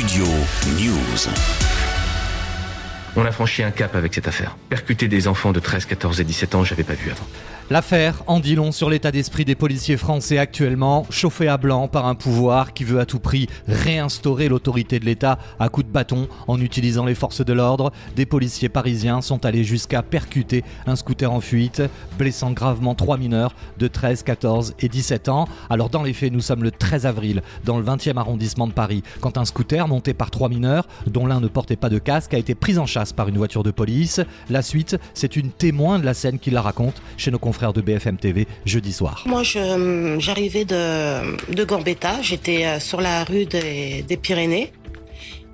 Studio News. On a franchi un cap avec cette affaire. Percuter des enfants de 13, 14 et 17 ans, j'avais pas vu avant. L'affaire en dit long sur l'état d'esprit des policiers français actuellement, chauffés à blanc par un pouvoir qui veut à tout prix réinstaurer l'autorité de l'État à coups de bâton en utilisant les forces de l'ordre. Des policiers parisiens sont allés jusqu'à percuter un scooter en fuite, blessant gravement trois mineurs de 13, 14 et 17 ans. Alors dans les faits, nous sommes le 13 avril dans le 20e arrondissement de Paris, quand un scooter monté par trois mineurs, dont l'un ne portait pas de casque, a été pris en chasse par une voiture de police. La suite, c'est une témoin de la scène qui la raconte chez nos confrères de BFM TV jeudi soir. Moi, j'arrivais de, de Gambetta, j'étais euh, sur la rue des, Pyrénées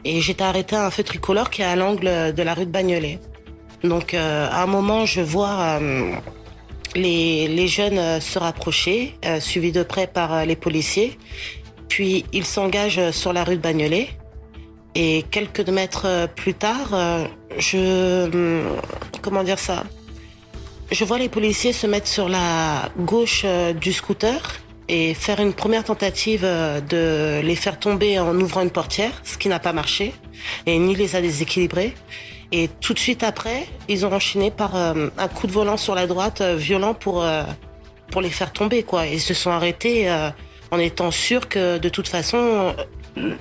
et j'étais arrêté à un feu tricolore qui est à l'angle de la rue de Bagnolet. Donc, euh, à un moment, je vois euh, les, les, jeunes se rapprocher, suivis de près par les policiers. Puis, ils s'engagent sur la rue de Bagnolet. Et quelques mètres plus tard, je... Comment dire ça? Je vois les policiers se mettre sur la gauche euh, du scooter et faire une première tentative euh, de les faire tomber en ouvrant une portière, ce qui n'a pas marché, et ni les a déséquilibrés. Et tout de suite après, ils ont enchaîné par euh, un coup de volant sur la droite violent pour pour les faire tomber quoi. ils se sont arrêtés en étant sûrs que de toute façon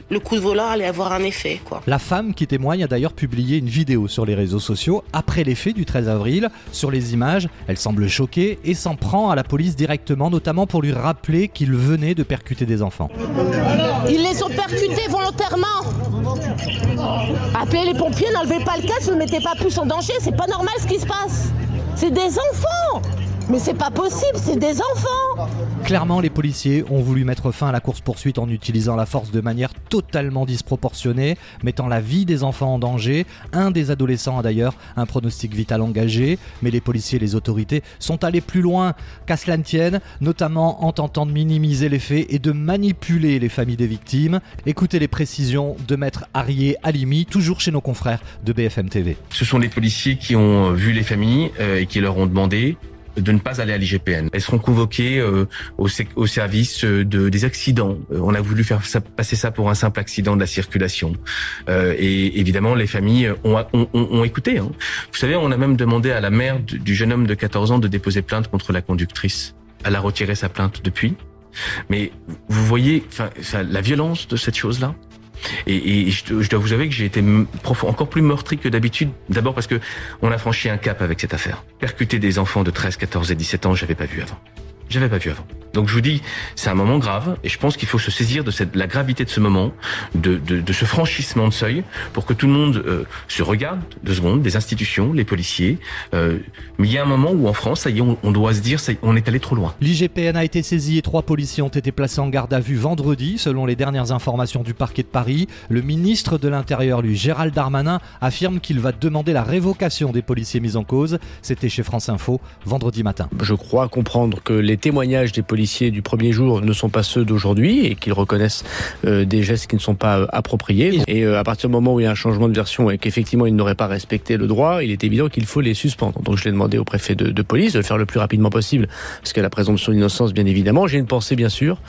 le coup de volant allait avoir un effet. Quoi. La femme qui témoigne a d'ailleurs publié une vidéo sur les réseaux sociaux après les faits du 13 avril. Sur les images, elle semble choquée et s'en prend à la police directement, notamment pour lui rappeler qu'il venait de percuter des enfants. Ils les ont percutés volontairement. Appelez les pompiers, n'enlevez pas le casque, ne mettez pas plus en danger, c'est pas normal ce qui se passe. C'est des enfants mais c'est pas possible, c'est des enfants Clairement, les policiers ont voulu mettre fin à la course-poursuite en utilisant la force de manière totalement disproportionnée, mettant la vie des enfants en danger. Un des adolescents a d'ailleurs un pronostic vital engagé, mais les policiers et les autorités sont allés plus loin qu'à cela ne tienne, notamment en tentant de minimiser les faits et de manipuler les familles des victimes. Écoutez les précisions de maître Arié Alimi, toujours chez nos confrères de BFM TV. Ce sont les policiers qui ont vu les familles euh, et qui leur ont demandé de ne pas aller à l'IGPN. Elles seront convoquées euh, au, au, service euh, de, des accidents. Euh, on a voulu faire passer ça pour un simple accident de la circulation. et évidemment, les familles ont, ont, ont, écouté. Hein. Vous savez, on a même demandé à la mère du jeune homme de 14 ans de déposer plainte contre la conductrice. Elle a retiré sa plainte depuis. Mais vous voyez, la violence de cette chose-là. Et, je, dois vous avouer que j'ai été encore plus meurtri que d'habitude. D'abord parce que on a franchi un cap avec cette affaire. Percuter des enfants de 13, 14 et 17 ans, j'avais pas vu avant. J'avais pas vu avant. Donc je vous dis, c'est un moment grave et je pense qu'il faut se saisir de cette, la gravité de ce moment, de, de, de ce franchissement de seuil, pour que tout le monde euh, se regarde deux secondes, des institutions, les policiers. Euh, mais il y a un moment où en France, ça y est, on, doit se dire, ça on est allé trop loin. L'IGPN a été saisi et trois policiers ont été placés en garde à vue vendredi, selon les dernières informations du parquet de Paris. Le ministre de l'Intérieur, lui, Gérald Darmanin, affirme qu'il va demander la révocation des policiers mis en cause. C'était chez France Info vendredi matin. Je crois comprendre que les témoignages des policiers du premier jour ne sont pas ceux d'aujourd'hui et qu'ils reconnaissent euh, des gestes qui ne sont pas euh, appropriés. Et euh, à partir du moment où il y a un changement de version et qu'effectivement ils n'auraient pas respecté le droit, il est évident qu'il faut les suspendre. Donc je l'ai demandé au préfet de, de, police de le faire le plus rapidement possible, parce a la présomption d'innocence bien évidemment. J'ai une pensée bien sûr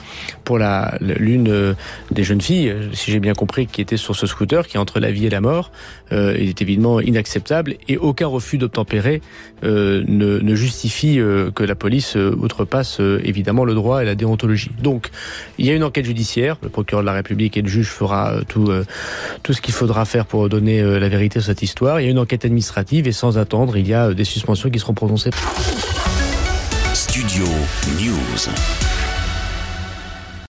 pour la l'une des jeunes filles, si j'ai bien compris, qui était sur ce scooter, qui est entre la vie et la mort. Euh, il est évidemment inacceptable et aucun refus d'obtempérer euh, ne, ne, justifie que la police outrepasse évidemment le droit et la déontologie. Donc, il y a une enquête judiciaire. Le procureur de la République et le juge fera euh, tout, euh, tout ce qu'il faudra faire pour donner euh, la vérité sur cette histoire. Il y a une enquête administrative et sans attendre, il y a des suspensions qui seront prononcées. Studio News.